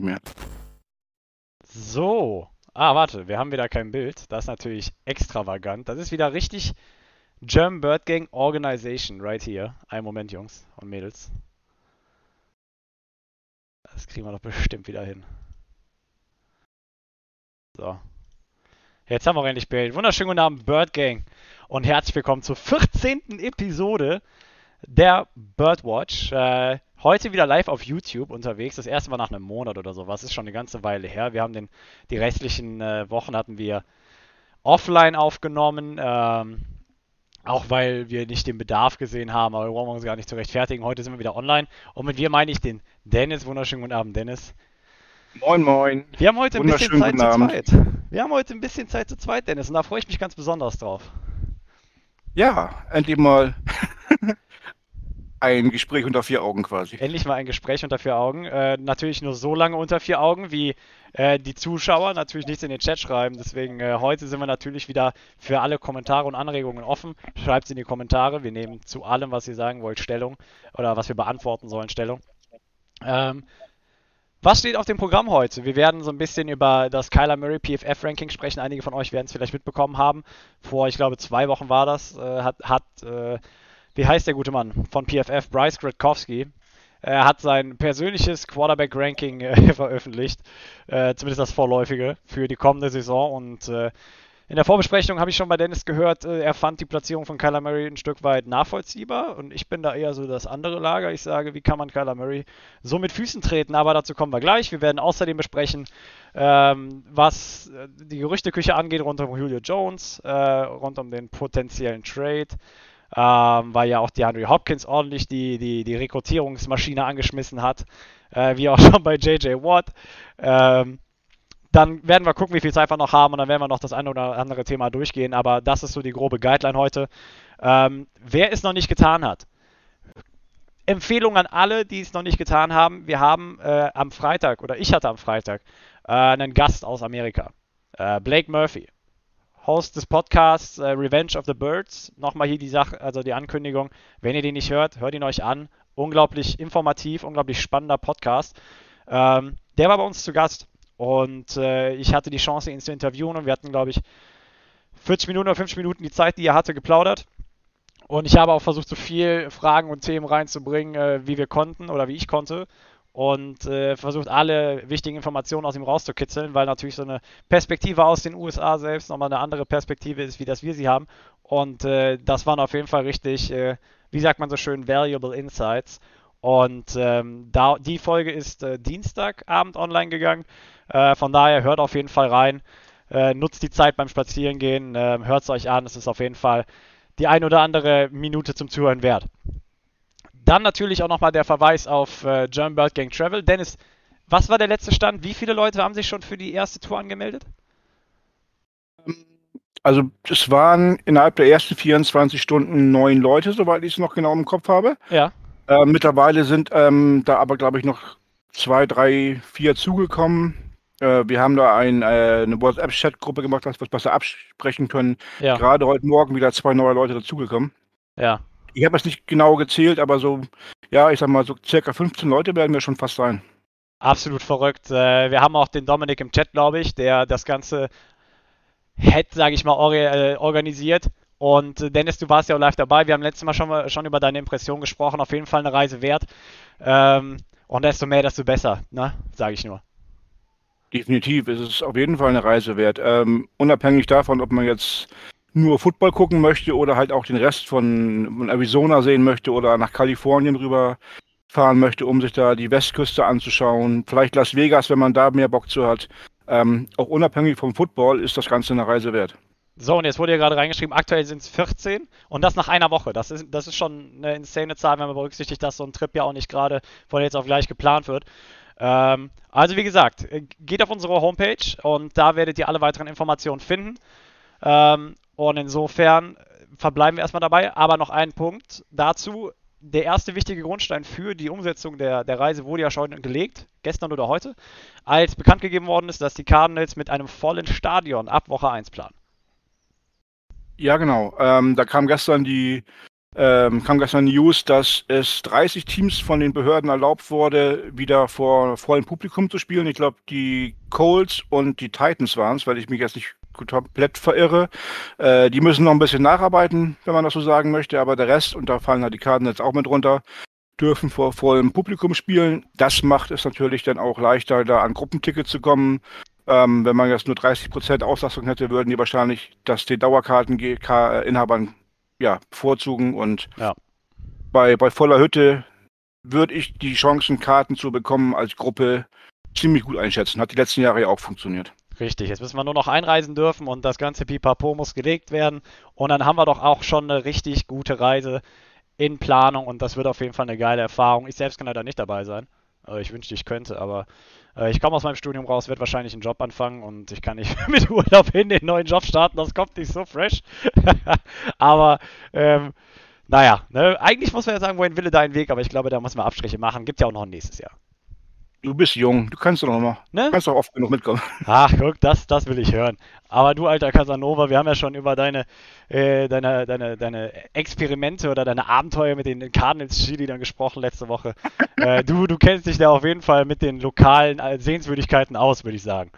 mehr. So. Ah, warte, wir haben wieder kein Bild. Das ist natürlich extravagant. Das ist wieder richtig German Bird Gang Organization, right here. Einen Moment, Jungs und Mädels. Das kriegen wir doch bestimmt wieder hin. So. Jetzt haben wir auch endlich Bild. Wunderschönen guten Abend, Bird Gang. Und herzlich willkommen zur 14. Episode der Birdwatch. Äh, heute wieder live auf YouTube unterwegs. Das erste Mal nach einem Monat oder sowas. Ist schon eine ganze Weile her. Wir haben den, die restlichen äh, Wochen hatten wir offline aufgenommen. Ähm, auch weil wir nicht den Bedarf gesehen haben, aber wir brauchen uns gar nicht zu rechtfertigen. Heute sind wir wieder online. Und mit wir meine ich den Dennis. Wunderschönen guten Abend, Dennis. Moin, moin. Wir haben heute ein bisschen Zeit zu zweit. Wir haben heute ein bisschen Zeit zu zweit, Dennis, und da freue ich mich ganz besonders drauf. Ja, endlich mal ein Gespräch unter vier Augen quasi. Endlich mal ein Gespräch unter vier Augen. Äh, natürlich nur so lange unter vier Augen, wie äh, die Zuschauer natürlich nichts in den Chat schreiben. Deswegen äh, heute sind wir natürlich wieder für alle Kommentare und Anregungen offen. Schreibt es in die Kommentare. Wir nehmen zu allem, was ihr sagen wollt, Stellung oder was wir beantworten sollen, Stellung. Ähm, was steht auf dem Programm heute? Wir werden so ein bisschen über das Kyler Murray PFF Ranking sprechen. Einige von euch werden es vielleicht mitbekommen haben. Vor, ich glaube, zwei Wochen war das, äh, hat, hat äh, wie heißt der gute Mann von PFF, Bryce Gretkowski, er hat sein persönliches Quarterback-Ranking äh, veröffentlicht, äh, zumindest das vorläufige, für die kommende Saison. Und äh, in der Vorbesprechung habe ich schon bei Dennis gehört, äh, er fand die Platzierung von Kyler Murray ein Stück weit nachvollziehbar und ich bin da eher so das andere Lager. Ich sage, wie kann man Kyler Murray so mit Füßen treten? Aber dazu kommen wir gleich. Wir werden außerdem besprechen, ähm, was äh, die Gerüchteküche angeht rund um Julio Jones, äh, rund um den potenziellen Trade. Ähm, weil ja auch die Henry Hopkins ordentlich die, die, die Rekrutierungsmaschine angeschmissen hat, äh, wie auch schon bei JJ Watt. Ähm, dann werden wir gucken, wie viel Zeit wir noch haben und dann werden wir noch das eine oder andere Thema durchgehen. Aber das ist so die grobe Guideline heute. Ähm, wer es noch nicht getan hat, Empfehlung an alle, die es noch nicht getan haben. Wir haben äh, am Freitag, oder ich hatte am Freitag, äh, einen Gast aus Amerika. Äh, Blake Murphy. Host des Podcasts äh, Revenge of the Birds. Nochmal hier die Sache, also die Ankündigung. Wenn ihr den nicht hört, hört ihn euch an. Unglaublich informativ, unglaublich spannender Podcast. Ähm, der war bei uns zu Gast. Und äh, ich hatte die Chance, ihn zu interviewen und wir hatten, glaube ich, 40 Minuten oder 50 Minuten die Zeit, die er hatte, geplaudert. Und ich habe auch versucht, so viel Fragen und Themen reinzubringen, äh, wie wir konnten oder wie ich konnte. Und äh, versucht, alle wichtigen Informationen aus ihm rauszukitzeln, weil natürlich so eine Perspektive aus den USA selbst nochmal eine andere Perspektive ist, wie das wir sie haben. Und äh, das waren auf jeden Fall richtig, äh, wie sagt man so schön, valuable Insights. Und ähm, da, die Folge ist äh, Dienstagabend online gegangen. Äh, von daher hört auf jeden Fall rein. Äh, nutzt die Zeit beim Spazierengehen. Äh, hört es euch an. Es ist auf jeden Fall die ein oder andere Minute zum Zuhören wert. Dann natürlich auch nochmal der Verweis auf äh, German Bird Gang Travel. Dennis, was war der letzte Stand? Wie viele Leute haben sich schon für die erste Tour angemeldet? Also es waren innerhalb der ersten 24 Stunden neun Leute, soweit ich es noch genau im Kopf habe. Ja. Äh, mittlerweile sind ähm, da aber, glaube ich, noch zwei, drei, vier zugekommen. Äh, wir haben da ein, äh, eine WhatsApp-Chat-Gruppe gemacht, dass wir es besser absprechen können. Ja. Gerade heute Morgen wieder zwei neue Leute dazugekommen. Ja. Ich habe es nicht genau gezählt, aber so, ja, ich sag mal, so circa 15 Leute werden wir schon fast sein. Absolut verrückt. Äh, wir haben auch den Dominik im Chat, glaube ich, der das Ganze hätte, sage ich mal, äh, organisiert. Und äh, Dennis, du warst ja auch live dabei. Wir haben letztes Mal schon, schon über deine Impression gesprochen. Auf jeden Fall eine Reise wert. Ähm, und desto mehr, desto besser, ne? Sage ich nur. Definitiv ist es auf jeden Fall eine Reise wert. Ähm, unabhängig davon, ob man jetzt nur Football gucken möchte oder halt auch den Rest von, Arizona sehen möchte oder nach Kalifornien rüber fahren möchte, um sich da die Westküste anzuschauen. Vielleicht Las Vegas, wenn man da mehr Bock zu hat. Ähm, auch unabhängig vom Football ist das Ganze eine Reise wert. So, und jetzt wurde ja gerade reingeschrieben, aktuell sind es 14 und das nach einer Woche. Das ist, das ist schon eine insane Zahl, wenn man berücksichtigt, dass so ein Trip ja auch nicht gerade von jetzt auf gleich geplant wird. Ähm, also wie gesagt, äh, geht auf unsere Homepage und da werdet ihr alle weiteren Informationen finden. Ähm, und insofern verbleiben wir erstmal dabei. Aber noch ein Punkt dazu. Der erste wichtige Grundstein für die Umsetzung der, der Reise wurde ja schon gelegt, gestern oder heute, als bekannt gegeben worden ist, dass die Cardinals mit einem vollen Stadion ab Woche 1 planen. Ja, genau. Ähm, da kam gestern die ähm, kam gestern News, dass es 30 Teams von den Behörden erlaubt wurde, wieder vor vollem Publikum zu spielen. Ich glaube, die Colts und die Titans waren es, weil ich mich jetzt nicht komplett verirre. Äh, die müssen noch ein bisschen nacharbeiten, wenn man das so sagen möchte, aber der Rest, und da fallen halt die Karten jetzt auch mit runter, dürfen vor vollem Publikum spielen. Das macht es natürlich dann auch leichter, da an Gruppentickets zu kommen. Ähm, wenn man jetzt nur 30% Auslastung hätte, würden die wahrscheinlich das den Dauerkarteninhabern ja, bevorzugen. Und ja. bei, bei voller Hütte würde ich die Chancen, Karten zu bekommen als Gruppe ziemlich gut einschätzen. Hat die letzten Jahre ja auch funktioniert. Richtig, jetzt müssen wir nur noch einreisen dürfen und das ganze Pipapo muss gelegt werden. Und dann haben wir doch auch schon eine richtig gute Reise in Planung und das wird auf jeden Fall eine geile Erfahrung. Ich selbst kann leider nicht dabei sein. Äh, ich wünschte, ich könnte, aber äh, ich komme aus meinem Studium raus, werde wahrscheinlich einen Job anfangen und ich kann nicht mit Urlaub in den neuen Job starten. Das kommt nicht so fresh. aber ähm, naja, ne? eigentlich muss man ja sagen, wohin Wille dein Weg, aber ich glaube, da muss man Abstriche machen. Gibt ja auch noch ein nächstes Jahr. Du bist jung, du kannst doch noch mal. Ne? Du kannst doch oft genug mitkommen. Ach, guck, das, das will ich hören. Aber du, alter Casanova, wir haben ja schon über deine, äh, deine, deine, deine Experimente oder deine Abenteuer mit den Cardinals-Cheerleadern gesprochen letzte Woche. äh, du, du kennst dich da auf jeden Fall mit den lokalen äh, Sehenswürdigkeiten aus, würde ich sagen.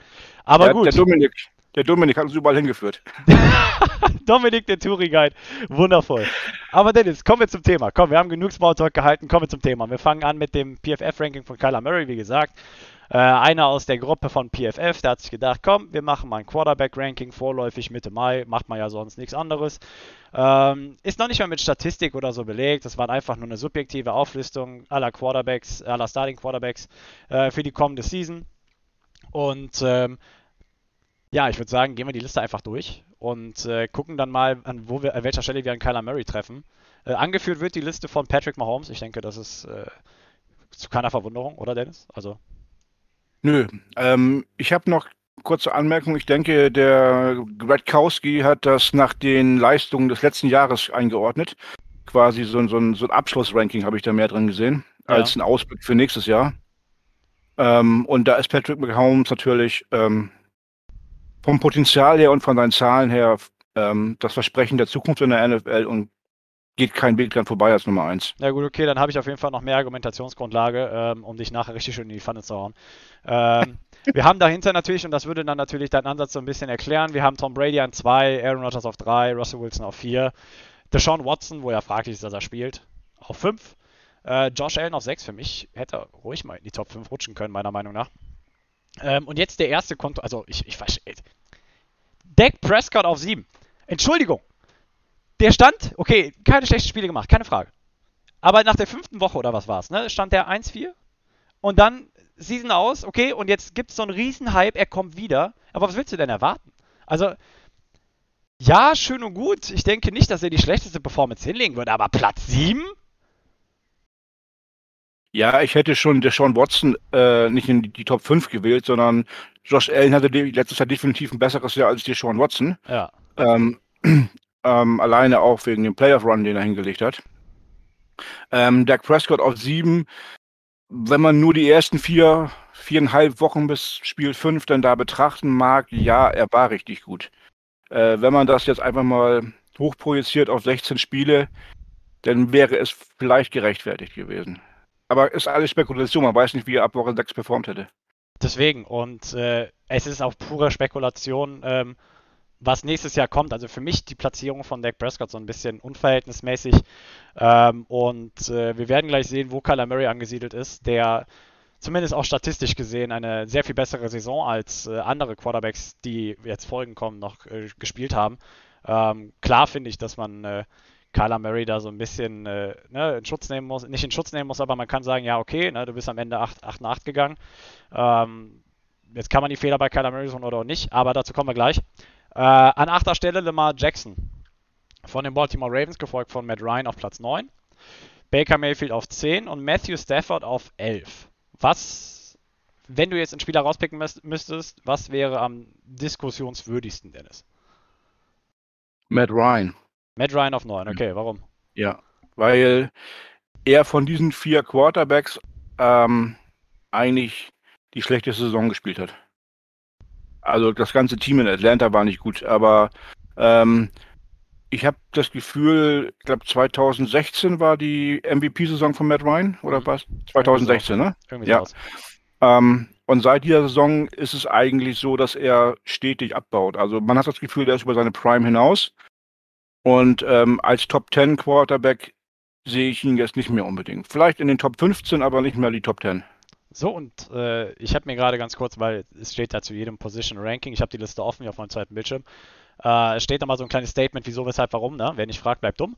Aber der, gut. Der Dominik, der Dominik hat uns überall hingeführt. Dominik, der Touri-Guide. Wundervoll. Aber Dennis, kommen wir zum Thema. Komm, wir haben genug Smalltalk gehalten. Kommen wir zum Thema. Wir fangen an mit dem PFF-Ranking von Kyler Murray, wie gesagt. Äh, einer aus der Gruppe von PFF, der hat sich gedacht, komm, wir machen mal ein Quarterback-Ranking vorläufig Mitte Mai. Macht man ja sonst nichts anderes. Ähm, ist noch nicht mal mit Statistik oder so belegt. Das war einfach nur eine subjektive Auflistung aller Quarterbacks, aller Starting Quarterbacks äh, für die kommende Season. Und ähm, ja, ich würde sagen, gehen wir die Liste einfach durch und äh, gucken dann mal, an, wir, an welcher Stelle wir an Kyler Murray treffen. Äh, angeführt wird die Liste von Patrick Mahomes. Ich denke, das ist äh, zu keiner Verwunderung, oder Dennis? Also. Nö, ähm, ich habe noch kurze Anmerkung. Ich denke, der Gradkowski hat das nach den Leistungen des letzten Jahres eingeordnet. Quasi so, so, so ein Abschlussranking habe ich da mehr drin gesehen, ja. als ein Ausblick für nächstes Jahr. Ähm, und da ist Patrick Mahomes natürlich ähm, vom Potenzial her und von seinen Zahlen her ähm, das Versprechen der Zukunft in der NFL und geht kein Weg dran vorbei als Nummer eins. Ja gut, okay, dann habe ich auf jeden Fall noch mehr Argumentationsgrundlage, ähm, um dich nachher richtig schön in die Pfanne zu hauen. Ähm, wir haben dahinter natürlich, und das würde dann natürlich deinen Ansatz so ein bisschen erklären, wir haben Tom Brady an zwei, Aaron Rodgers auf drei, Russell Wilson auf vier, Deshaun Watson, wo ja fraglich ist, dass er spielt, auf fünf, äh, Josh Allen auf sechs, für mich hätte er ruhig mal in die Top 5 rutschen können, meiner Meinung nach. Ähm, und jetzt der erste Konto, also ich, ich verstehe. Dak Prescott auf 7. Entschuldigung. Der stand, okay, keine schlechten Spiele gemacht, keine Frage. Aber nach der fünften Woche oder was war es, ne, stand der 1-4. Und dann Season aus, okay, und jetzt gibt es so einen riesen Hype, er kommt wieder. Aber was willst du denn erwarten? Also, ja, schön und gut. Ich denke nicht, dass er die schlechteste Performance hinlegen würde, aber Platz 7? Ja, ich hätte schon der Sean Watson äh, nicht in die, die, Top 5 gewählt, sondern Josh Allen hatte letztes Jahr definitiv ein besseres Jahr als der Sean Watson. Ja. Ähm, ähm, alleine auch wegen dem Playoff Run, den er hingelegt hat. Ähm, Dak Prescott auf 7. Wenn man nur die ersten vier, viereinhalb Wochen bis Spiel 5 dann da betrachten mag, ja, er war richtig gut. Äh, wenn man das jetzt einfach mal hochprojiziert auf 16 Spiele, dann wäre es vielleicht gerechtfertigt gewesen. Aber ist alles Spekulation, man weiß nicht, wie er ab Woche 6 performt hätte. Deswegen, und äh, es ist auch pure Spekulation, ähm, was nächstes Jahr kommt. Also für mich die Platzierung von Dak Prescott so ein bisschen unverhältnismäßig. Ähm, und äh, wir werden gleich sehen, wo Kyler Murray angesiedelt ist, der zumindest auch statistisch gesehen eine sehr viel bessere Saison als äh, andere Quarterbacks, die jetzt folgen kommen, noch äh, gespielt haben. Ähm, klar finde ich, dass man äh, Kyler Murray da so ein bisschen äh, ne, in Schutz nehmen muss, nicht in Schutz nehmen muss, aber man kann sagen, ja, okay, ne, du bist am Ende 8, 8 8 gegangen. Ähm, jetzt kann man die Fehler bei Kyler Murray suchen oder auch nicht, aber dazu kommen wir gleich. Äh, an achter Stelle Lamar Jackson von den Baltimore Ravens, gefolgt von Matt Ryan auf Platz 9. Baker Mayfield auf 10 und Matthew Stafford auf 11. Was, wenn du jetzt einen Spieler rauspicken müsstest, was wäre am diskussionswürdigsten, Dennis? Matt Ryan. Matt Ryan auf 9, okay, warum? Ja, weil er von diesen vier Quarterbacks ähm, eigentlich die schlechteste Saison gespielt hat. Also das ganze Team in Atlanta war nicht gut, aber ähm, ich habe das Gefühl, ich glaube 2016 war die MVP-Saison von Matt Ryan oder mhm. was? 2016, ne? Irgendwie ja. Ähm, und seit dieser Saison ist es eigentlich so, dass er stetig abbaut. Also man hat das Gefühl, der ist über seine Prime hinaus. Und ähm, als Top 10 Quarterback sehe ich ihn jetzt nicht mehr unbedingt. Vielleicht in den Top 15, aber nicht mehr die Top 10. So, und äh, ich habe mir gerade ganz kurz, weil es steht da zu jedem Position Ranking, ich habe die Liste offen hier auf meinem zweiten Bildschirm, äh, steht da mal so ein kleines Statement, wieso, weshalb, warum, ne? Wer nicht fragt, bleibt dumm.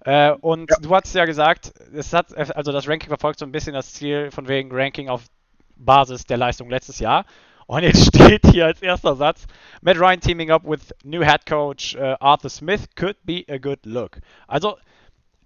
Äh, und ja. du hast ja gesagt, es hat, also das Ranking verfolgt so ein bisschen das Ziel von wegen Ranking auf Basis der Leistung letztes Jahr. Und jetzt steht hier als erster Satz, Matt Ryan teaming up with new head coach uh, Arthur Smith could be a good look. Also,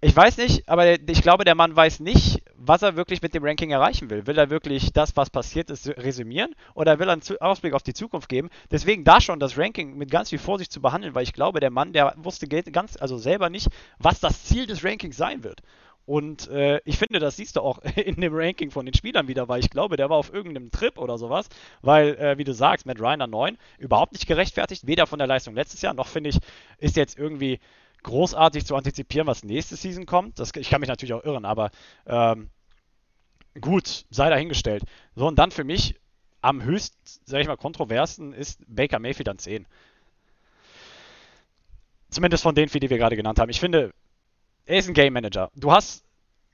ich weiß nicht, aber ich glaube, der Mann weiß nicht, was er wirklich mit dem Ranking erreichen will. Will er wirklich das, was passiert ist, resümieren oder will er einen Ausblick auf die Zukunft geben? Deswegen da schon das Ranking mit ganz viel Vorsicht zu behandeln, weil ich glaube, der Mann, der wusste ganz, also selber nicht, was das Ziel des Rankings sein wird. Und äh, ich finde, das siehst du auch in dem Ranking von den Spielern wieder, weil ich glaube, der war auf irgendeinem Trip oder sowas, weil, äh, wie du sagst, Matt Ryan an 9 überhaupt nicht gerechtfertigt, weder von der Leistung letztes Jahr, noch finde ich, ist jetzt irgendwie großartig zu antizipieren, was nächste Season kommt. Das, ich kann mich natürlich auch irren, aber ähm, gut, sei dahingestellt. So, und dann für mich am höchst, sag ich mal, kontroversen ist Baker Mayfield an 10. Zumindest von den vier, die wir gerade genannt haben. Ich finde, er ist ein Game Manager. Du hast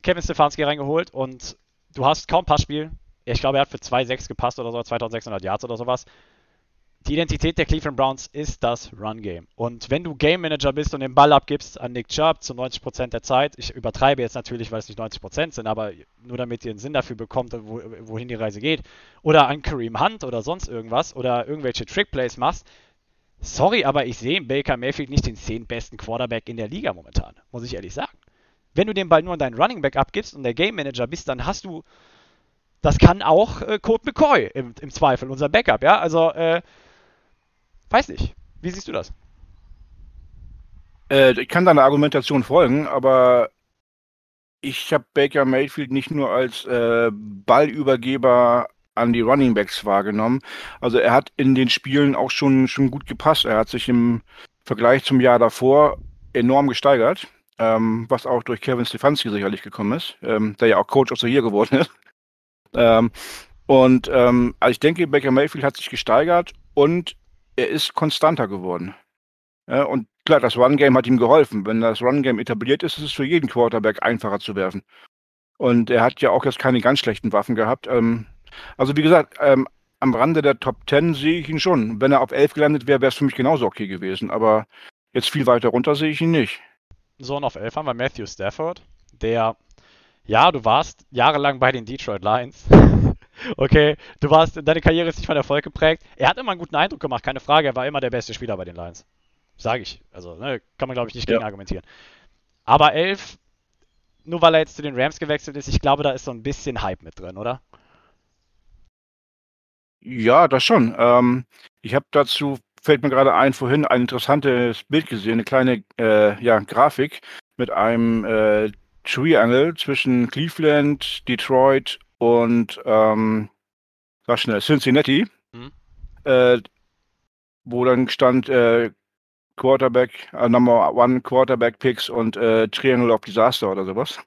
Kevin Stefanski reingeholt und du hast kaum Passspiel. Ich glaube, er hat für 2,6 gepasst oder so, 2600 Yards oder sowas. Die Identität der Cleveland Browns ist das Run-Game. Und wenn du Game Manager bist und den Ball abgibst an Nick Chubb zu 90% der Zeit, ich übertreibe jetzt natürlich, weil es nicht 90% sind, aber nur damit ihr einen Sinn dafür bekommt, wo, wohin die Reise geht, oder an Kareem Hunt oder sonst irgendwas, oder irgendwelche Trick-Plays machst, Sorry, aber ich sehe im Baker Mayfield nicht den 10 besten Quarterback in der Liga momentan, muss ich ehrlich sagen. Wenn du den Ball nur an deinen Running Back abgibst und der Game Manager bist, dann hast du, das kann auch äh, Colt McCoy im, im, Zweifel, unser Backup, ja, also, äh, weiß nicht. Wie siehst du das? Äh, ich kann deiner Argumentation folgen, aber ich habe Baker Mayfield nicht nur als äh, Ballübergeber an die Running Backs wahrgenommen. Also er hat in den Spielen auch schon, schon gut gepasst. Er hat sich im Vergleich zum Jahr davor enorm gesteigert, ähm, was auch durch Kevin Stefanski sicherlich gekommen ist, ähm, der ja auch Coach of the Year geworden ist. ähm, und ähm, also ich denke, Baker Mayfield hat sich gesteigert und er ist konstanter geworden. Ja, und klar, das Run-Game hat ihm geholfen. Wenn das Run-Game etabliert ist, ist es für jeden Quarterback einfacher zu werfen. Und er hat ja auch jetzt keine ganz schlechten Waffen gehabt. Ähm, also wie gesagt, ähm, am Rande der Top 10 sehe ich ihn schon. Wenn er auf 11 gelandet wäre, wäre es für mich genauso okay gewesen. Aber jetzt viel weiter runter sehe ich ihn nicht. So, und auf 11 haben wir Matthew Stafford, der, ja, du warst jahrelang bei den Detroit Lions. okay, du warst, deine Karriere ist nicht von Erfolg geprägt. Er hat immer einen guten Eindruck gemacht, keine Frage. Er war immer der beste Spieler bei den Lions. Sage ich. Also, ne, kann man, glaube ich, nicht gegen ja. argumentieren. Aber 11, nur weil er jetzt zu den Rams gewechselt ist, ich glaube, da ist so ein bisschen Hype mit drin, oder? Ja, das schon. Ähm, ich habe dazu, fällt mir gerade ein, vorhin ein interessantes Bild gesehen, eine kleine äh, ja, Grafik mit einem äh, Triangle zwischen Cleveland, Detroit und ähm, sag schnell, Cincinnati, mhm. äh, wo dann stand äh, Quarterback, äh, Number One Quarterback Picks und äh, Triangle of Disaster oder sowas.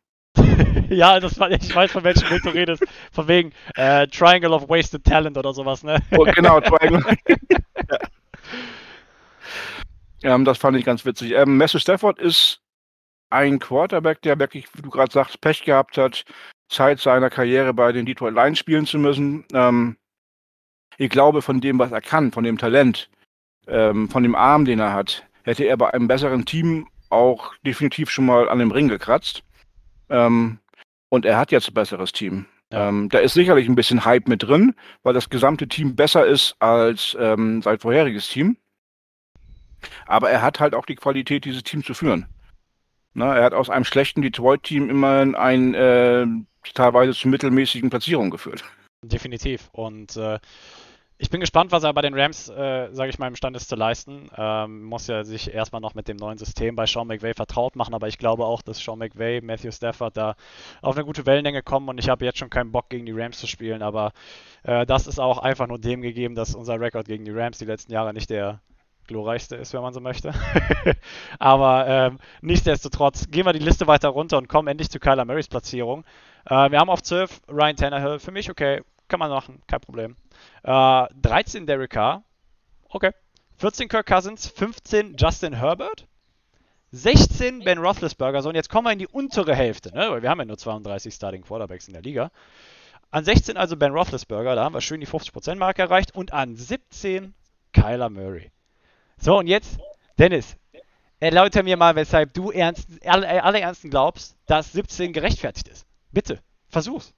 ja, das war, ich weiß, von welchem Bild du redest. Von wegen äh, Triangle of Wasted Talent oder sowas, ne? Oh, genau, Triangle. ja. Ähm, das fand ich ganz witzig. Ähm, Matthew Stafford ist ein Quarterback, der wirklich, wie du gerade sagst, Pech gehabt hat, Zeit seiner Karriere bei den Detroit Lions spielen zu müssen. Ähm, ich glaube, von dem, was er kann, von dem Talent, ähm, von dem Arm, den er hat, hätte er bei einem besseren Team auch definitiv schon mal an dem Ring gekratzt. Ähm, und er hat jetzt ein besseres Team. Ja. Ähm, da ist sicherlich ein bisschen Hype mit drin, weil das gesamte Team besser ist als ähm, sein vorheriges Team. Aber er hat halt auch die Qualität, dieses Team zu führen. Na, er hat aus einem schlechten Detroit-Team immerhin ein äh, teilweise zu mittelmäßigen Platzierungen geführt. Definitiv. Und äh, ich bin gespannt, was er bei den Rams, äh, sage ich mal, imstande ist zu leisten. Ähm, muss ja sich erstmal noch mit dem neuen System bei Sean McVay vertraut machen, aber ich glaube auch, dass Sean McVay, Matthew Stafford da auf eine gute Wellenlänge kommen und ich habe jetzt schon keinen Bock gegen die Rams zu spielen, aber äh, das ist auch einfach nur dem gegeben, dass unser Rekord gegen die Rams die letzten Jahre nicht der glorreichste ist, wenn man so möchte. Aber ähm, nichtsdestotrotz gehen wir die Liste weiter runter und kommen endlich zu Kyler Murrays Platzierung. Äh, wir haben auf 12 Ryan Tannehill. Für mich okay, kann man machen, kein Problem. Äh, 13 Derek Carr. Okay. 14 Kirk Cousins, 15 Justin Herbert, 16 Ben Roethlisberger. So, und jetzt kommen wir in die untere Hälfte, ne? weil wir haben ja nur 32 Starting Quarterbacks in der Liga. An 16 also Ben Roethlisberger, da haben wir schön die 50%-Marke erreicht. Und an 17 Kyler Murray. So, und jetzt, Dennis, erläutere mir mal, weshalb du ernst, alle, alle Ernsten glaubst, dass 17 gerechtfertigt ist. Bitte, versuch's.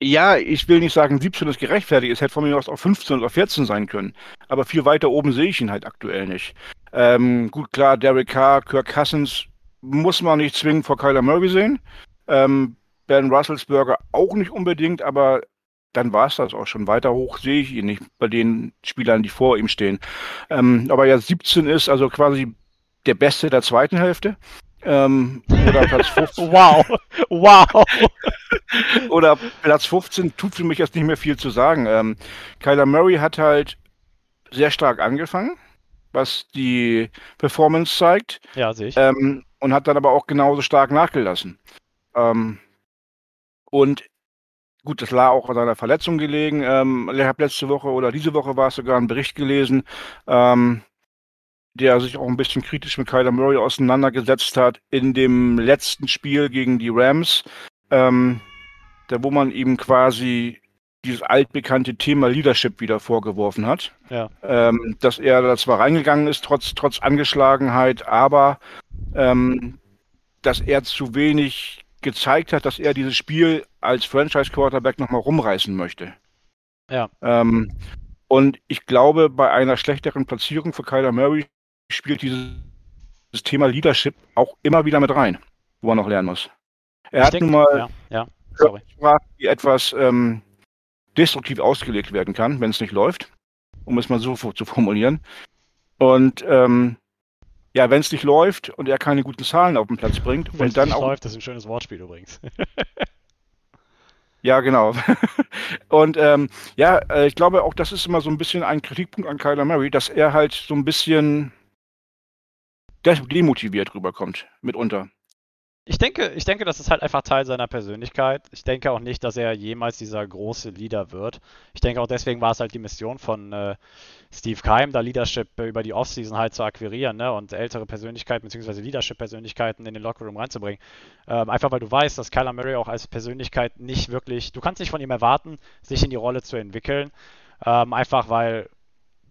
Ja, ich will nicht sagen, 17 ist gerechtfertigt. Es hätte von mir aus auch 15 oder 14 sein können. Aber viel weiter oben sehe ich ihn halt aktuell nicht. Ähm, gut, klar, Derek Carr, Kirk Cousins muss man nicht zwingend vor Kyler Murray sehen. Ähm, Ben Russelsberger auch nicht unbedingt, aber dann war es das auch schon. Weiter hoch sehe ich ihn nicht bei den Spielern, die vor ihm stehen. Ähm, aber ja, 17 ist also quasi der Beste der zweiten Hälfte. Ähm, oder Platz 15. wow, wow. oder Platz 15 tut für mich jetzt nicht mehr viel zu sagen. Ähm, Kyler Murray hat halt sehr stark angefangen, was die Performance zeigt. Ja, sehe ich. Ähm, und hat dann aber auch genauso stark nachgelassen. Ähm, und gut, das lag auch an seiner Verletzung gelegen. Ähm, ich habe letzte Woche oder diese Woche war es sogar einen Bericht gelesen, ähm, der sich auch ein bisschen kritisch mit Kyler Murray auseinandergesetzt hat in dem letzten Spiel gegen die Rams, ähm, da wo man ihm quasi dieses altbekannte Thema Leadership wieder vorgeworfen hat. Ja. Ähm, dass er da zwar reingegangen ist, trotz, trotz Angeschlagenheit, aber ähm, dass er zu wenig gezeigt hat, dass er dieses Spiel als Franchise-Quarterback nochmal rumreißen möchte. Ja. Ähm, und ich glaube, bei einer schlechteren Platzierung für Kyler Murray spielt dieses, Thema Leadership auch immer wieder mit rein, wo er noch lernen muss. Er Ich hat denk- nun mal Ja, ja, die etwas ähm, destruktiv ausgelegt werden kann, wenn es nicht läuft, um es mal so zu formulieren. Und ähm, ja, wenn es nicht läuft und er keine guten Zahlen auf den Platz bringt Wenn es und dann nicht auch läuft, das ist ein schönes Wortspiel übrigens. Ja, genau. Und ähm, ja, äh, ich glaube auch, das ist immer so ein bisschen ein Kritikpunkt an Kyler Murray, dass er halt so ein bisschen demotiviert rüberkommt, mitunter. Ich denke, ich denke, das ist halt einfach Teil seiner Persönlichkeit. Ich denke auch nicht, dass er jemals dieser große Leader wird. Ich denke auch deswegen war es halt die Mission von äh, Steve Keim, da Leadership äh, über die Offseason halt zu akquirieren ne? und ältere Persönlichkeiten bzw. Leadership-Persönlichkeiten in den Lockerroom reinzubringen. Ähm, einfach weil du weißt, dass Kyler Murray auch als Persönlichkeit nicht wirklich, du kannst nicht von ihm erwarten, sich in die Rolle zu entwickeln. Ähm, einfach weil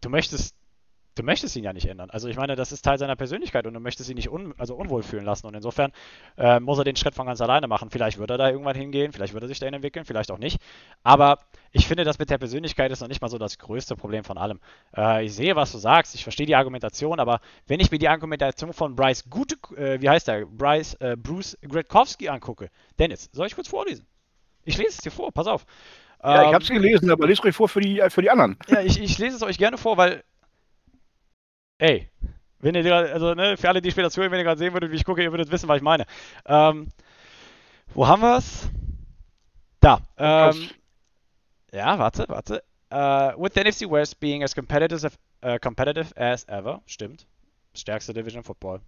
du möchtest du möchtest ihn ja nicht ändern. Also ich meine, das ist Teil seiner Persönlichkeit und du möchtest ihn nicht un also unwohl fühlen lassen. Und insofern äh, muss er den Schritt von ganz alleine machen. Vielleicht wird er da irgendwann hingehen, vielleicht wird er sich dahin entwickeln, vielleicht auch nicht. Aber ich finde, das mit der Persönlichkeit ist noch nicht mal so das größte Problem von allem. Äh, ich sehe, was du sagst, ich verstehe die Argumentation, aber wenn ich mir die Argumentation von Bryce Gute, äh, wie heißt der, Bryce, äh, Bruce Gretkowski angucke, Dennis, soll ich kurz vorlesen? Ich lese es dir vor, pass auf. Ja, ich Ähm, habe es gelesen, aber lest ruhig vor für die, äh, für die anderen. ja, ich, ich lese es euch gerne vor, weil. Ey, wenn ihr gerade, also ne, für alle, die später zuhören, wenn ihr gerade sehen würdet, wie ich gucke, ihr würdet wissen, was ich meine. Ähm, wo haben wir es? Da. Ähm, ja, warte, warte. Uh, with the NFC West being as competitive, as- uh, competitive as ever, stimmt. Stärkste Division Football.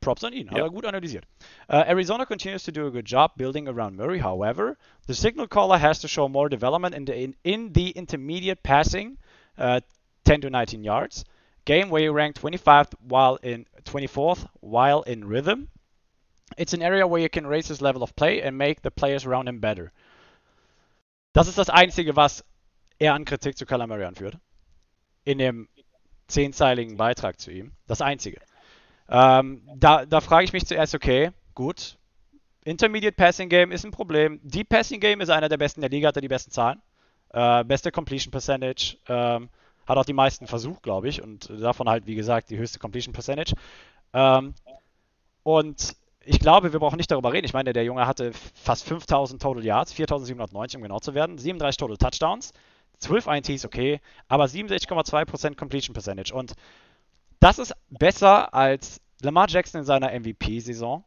Props an ihn, hat Ja. er gut analysiert. Uh, Arizona continues to do a good job building around Murray. However, the signal caller has to show more development in the in, in the intermediate passing, uh, 10 to 19 yards. Game where you rank 25th while in 24th while in rhythm. It's an area where you can raise his level of play and make the players around him better. Das ist das Einzige, was er an Kritik zu Murray anführt. In dem zehnzeiligen Beitrag zu ihm. Das Einzige. Ähm, da, da frage ich mich zuerst, okay, gut. Intermediate Passing Game ist ein Problem. Deep Passing Game ist einer der besten der Liga, hat er die besten Zahlen. Äh, beste Completion Percentage. Ähm, hat auch die meisten Versuch, glaube ich. Und davon halt, wie gesagt, die höchste Completion Percentage. Ähm, und ich glaube, wir brauchen nicht darüber reden. Ich meine, der Junge hatte fast 5000 Total Yards, 4790, um genau zu werden, 37 Total Touchdowns, 12 INTs, okay, aber 67,2% Completion Percentage. Und das ist besser als Lamar Jackson in seiner MVP-Saison.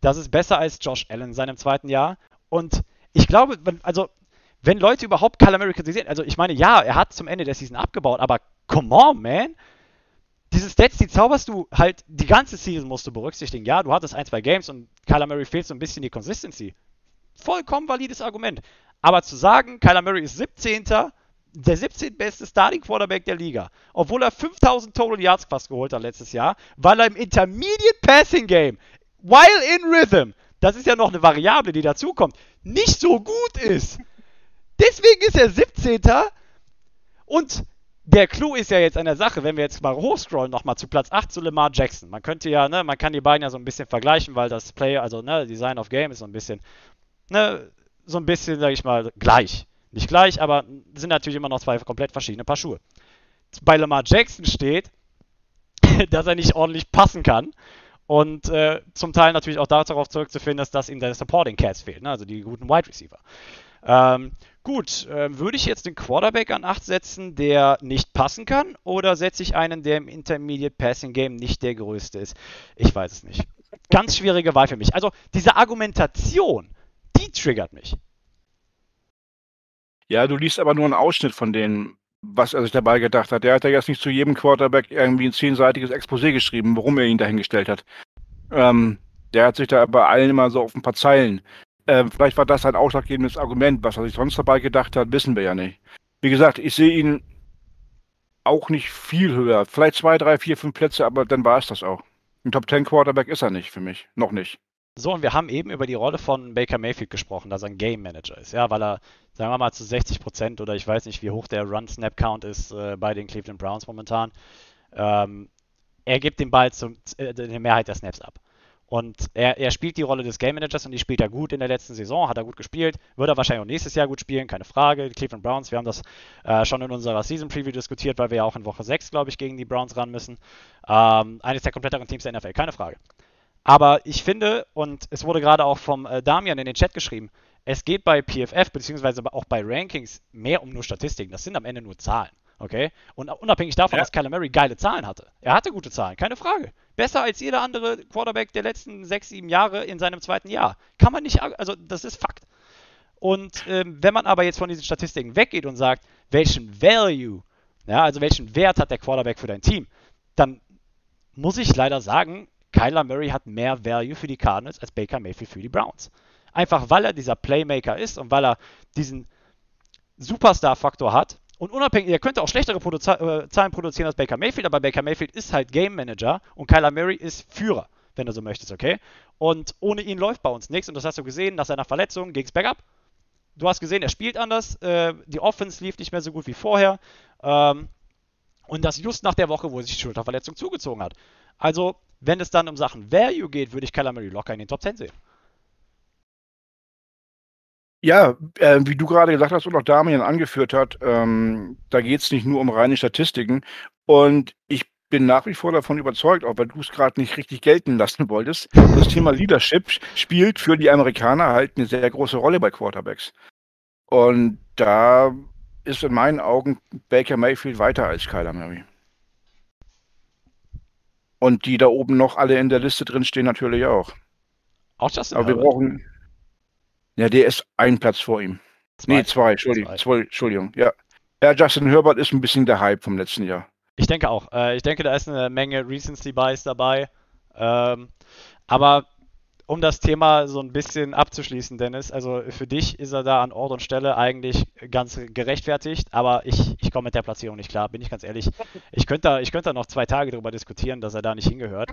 Das ist besser als Josh Allen in seinem zweiten Jahr. Und ich glaube, also, wenn Leute überhaupt Kyler Murray kritisieren, also ich meine, ja, er hat zum Ende der Season abgebaut, aber come on, man. diese Stats, die zauberst du halt die ganze Season musst du berücksichtigen. Ja, du hattest ein, zwei Games und Kyler Murray fehlt so ein bisschen die Consistency. Vollkommen valides Argument. Aber zu sagen, Kyler Murray ist 17. Der 17. beste Starting Quarterback der Liga, obwohl er 5000 Total Yards fast geholt hat letztes Jahr, weil er im Intermediate Passing Game, while in Rhythm, das ist ja noch eine Variable, die dazukommt, nicht so gut ist. Deswegen ist er 17. Und der Clou ist ja jetzt an der Sache, wenn wir jetzt mal hochscrollen, nochmal zu Platz 8 zu Lamar Jackson. Man könnte ja, ne, man kann die beiden ja so ein bisschen vergleichen, weil das Play, also, ne, Design of Game ist so ein bisschen, ne, so ein bisschen, sag ich mal, gleich. Nicht gleich, aber sind natürlich immer noch zwei komplett verschiedene Paar Schuhe. Bei Lamar Jackson steht, dass er nicht ordentlich passen kann. Und äh, zum Teil natürlich auch darauf zurückzuführen, dass, dass ihm der Supporting Cats fehlt, ne? also die guten Wide Receiver. Ähm, gut, äh, würde ich jetzt den Quarterback an 8 setzen, der nicht passen kann, oder setze ich einen, der im Intermediate Passing Game nicht der größte ist? Ich weiß es nicht. Ganz schwierige Wahl für mich. Also diese Argumentation, die triggert mich. Ja, du liest aber nur einen Ausschnitt von denen, was er sich dabei gedacht hat. Der hat ja jetzt nicht zu jedem Quarterback irgendwie ein zehnseitiges Exposé geschrieben, warum er ihn dahingestellt hat. Ähm, der hat sich da bei allen immer so auf ein paar Zeilen äh, vielleicht war das ein ausschlaggebendes Argument. Was er sich sonst dabei gedacht hat, wissen wir ja nicht. Wie gesagt, ich sehe ihn auch nicht viel höher. Vielleicht zwei, drei, vier, fünf Plätze, aber dann war es das auch. Ein Top Ten Quarterback ist er nicht für mich. Noch nicht. So, und wir haben eben über die Rolle von Baker Mayfield gesprochen, dass er ein Game Manager ist, ja, weil er, sagen wir mal, zu 60 Prozent oder ich weiß nicht, wie hoch der Run-Snap-Count ist äh, bei den Cleveland Browns momentan. Ähm, er gibt den Ball zum, äh, Mehrheit der Snaps ab. Und er, er, spielt die Rolle des Game Managers und die spielt er gut in der letzten Saison, hat er gut gespielt, wird er wahrscheinlich auch nächstes Jahr gut spielen, keine Frage. Die Cleveland Browns, wir haben das äh, schon in unserer Season Preview diskutiert, weil wir ja auch in Woche 6, glaube ich, gegen die Browns ran müssen. Ähm, eines der kompletteren Teams der NFL, keine Frage. Aber ich finde, und es wurde gerade auch vom äh, Damian in den Chat geschrieben, es geht bei PFF beziehungsweise auch bei Rankings mehr um nur Statistiken. Das sind am Ende nur Zahlen. Okay? Und unabhängig davon, ja. dass Kyler Murray geile Zahlen hatte. Er hatte gute Zahlen, keine Frage. Besser als jeder andere Quarterback der letzten sechs, sieben Jahre in seinem zweiten Jahr. Kann man nicht, also das ist Fakt. Und ähm, wenn man aber jetzt von diesen Statistiken weggeht und sagt, welchen Value, ja, also welchen Wert hat der Quarterback für dein Team, dann muss ich leider sagen, Kyler Murray hat mehr Value für die Cardinals als Baker Mayfield für die Browns. Einfach weil er dieser Playmaker ist und weil er diesen Superstar-Faktor hat, und unabhängig, er könnte auch schlechtere Produ äh, Zahlen produzieren als Baker Mayfield, aber Baker Mayfield ist halt Game Manager und Kyler Murray ist Führer, wenn du so möchtest, okay? Und ohne ihn läuft bei uns nichts. Und das hast du gesehen, nach seiner Verletzung ging es bergab. Du hast gesehen, er spielt anders. Äh, die Offense lief nicht mehr so gut wie vorher. Ähm, und das just nach der Woche, wo er sich die Schulterverletzung zugezogen hat. Also, wenn es dann um Sachen Value geht, würde ich Kyler Murray locker in den Top 10 sehen. Ja, äh, wie du gerade gesagt hast und auch Damian angeführt hat, ähm, da geht es nicht nur um reine Statistiken. Und ich bin nach wie vor davon überzeugt, auch weil du es gerade nicht richtig gelten lassen wolltest, das Thema Leadership spielt für die Amerikaner halt eine sehr große Rolle bei Quarterbacks. Und da ist in meinen Augen Baker Mayfield weiter als Kyler Murray. Und die da oben noch alle in der Liste drin stehen natürlich auch. Auch Justin Aber wir brauchen ja, der ist ein Platz vor ihm. Zwei. Nee, zwei, Entschuldigung. Zwei. Entschuldigung. Ja. ja, Justin Herbert ist ein bisschen der Hype vom letzten Jahr. Ich denke auch. Äh, ich denke, da ist eine Menge Recency Bias dabei. Ähm, aber um das Thema so ein bisschen abzuschließen, Dennis, also für dich ist er da an Ort und Stelle eigentlich ganz gerechtfertigt, aber ich, ich komme mit der Platzierung nicht klar, bin ich ganz ehrlich. Ich könnte da, ich könnte da noch zwei Tage darüber diskutieren, dass er da nicht hingehört.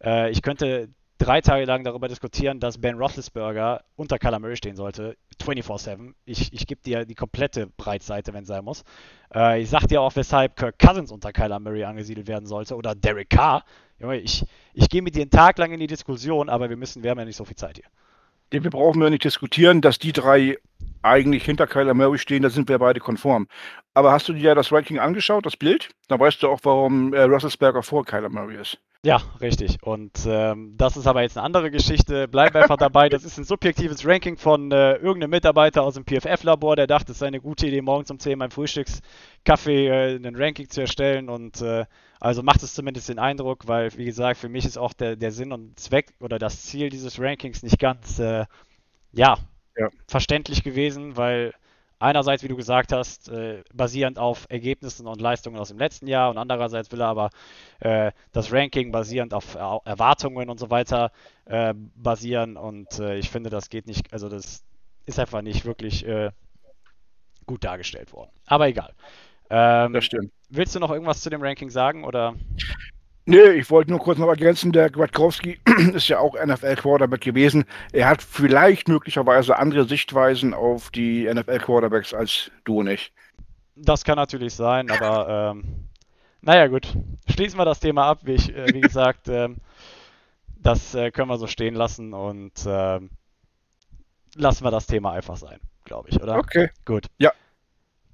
Äh, ich könnte drei Tage lang darüber diskutieren, dass Ben Roethlisberger unter Kyler Murray stehen sollte, 24-7. Ich, ich gebe dir die komplette Breitseite, wenn es sein muss. Äh, ich sag dir auch, weshalb Kirk Cousins unter Kyler Murray angesiedelt werden sollte oder Derek Carr. Junge, ich, ich gehe mit dir einen Tag lang in die Diskussion, aber wir müssen, wir haben ja nicht so viel Zeit hier. Wir brauchen wir nicht diskutieren, dass die drei eigentlich hinter Kyler Murray stehen, da sind wir beide konform. Aber hast du dir das Ranking angeschaut, das Bild? Da weißt du auch, warum äh, Russelsberger vor Kyler Murray ist. Ja, richtig. Und ähm, das ist aber jetzt eine andere Geschichte. Bleib einfach dabei. Das ist ein subjektives Ranking von äh, irgendeinem Mitarbeiter aus dem PFF-Labor, der dachte, es sei eine gute Idee, morgens um 10 beim Frühstückskaffee äh, ein Ranking zu erstellen. Und äh, also macht es zumindest den Eindruck, weil, wie gesagt, für mich ist auch der, der Sinn und Zweck oder das Ziel dieses Rankings nicht ganz, äh, ja, ja, verständlich gewesen, weil Einerseits, wie du gesagt hast, äh, basierend auf Ergebnissen und Leistungen aus dem letzten Jahr und andererseits will er aber äh, das Ranking basierend auf Erwartungen und so weiter äh, basieren und äh, ich finde, das geht nicht, also das ist einfach nicht wirklich äh, gut dargestellt worden. Aber egal. Ähm, das stimmt. Willst du noch irgendwas zu dem Ranking sagen oder? Nee, ich wollte nur kurz noch ergänzen, der Gwadkowski ist ja auch NFL-Quarterback gewesen. Er hat vielleicht möglicherweise andere Sichtweisen auf die NFL-Quarterbacks als du und ich. Das kann natürlich sein, aber ähm, naja gut. Schließen wir das Thema ab. Wie, ich, äh, wie gesagt, ähm, das äh, können wir so stehen lassen und äh, lassen wir das Thema einfach sein, glaube ich, oder? Okay. Gut. Ja.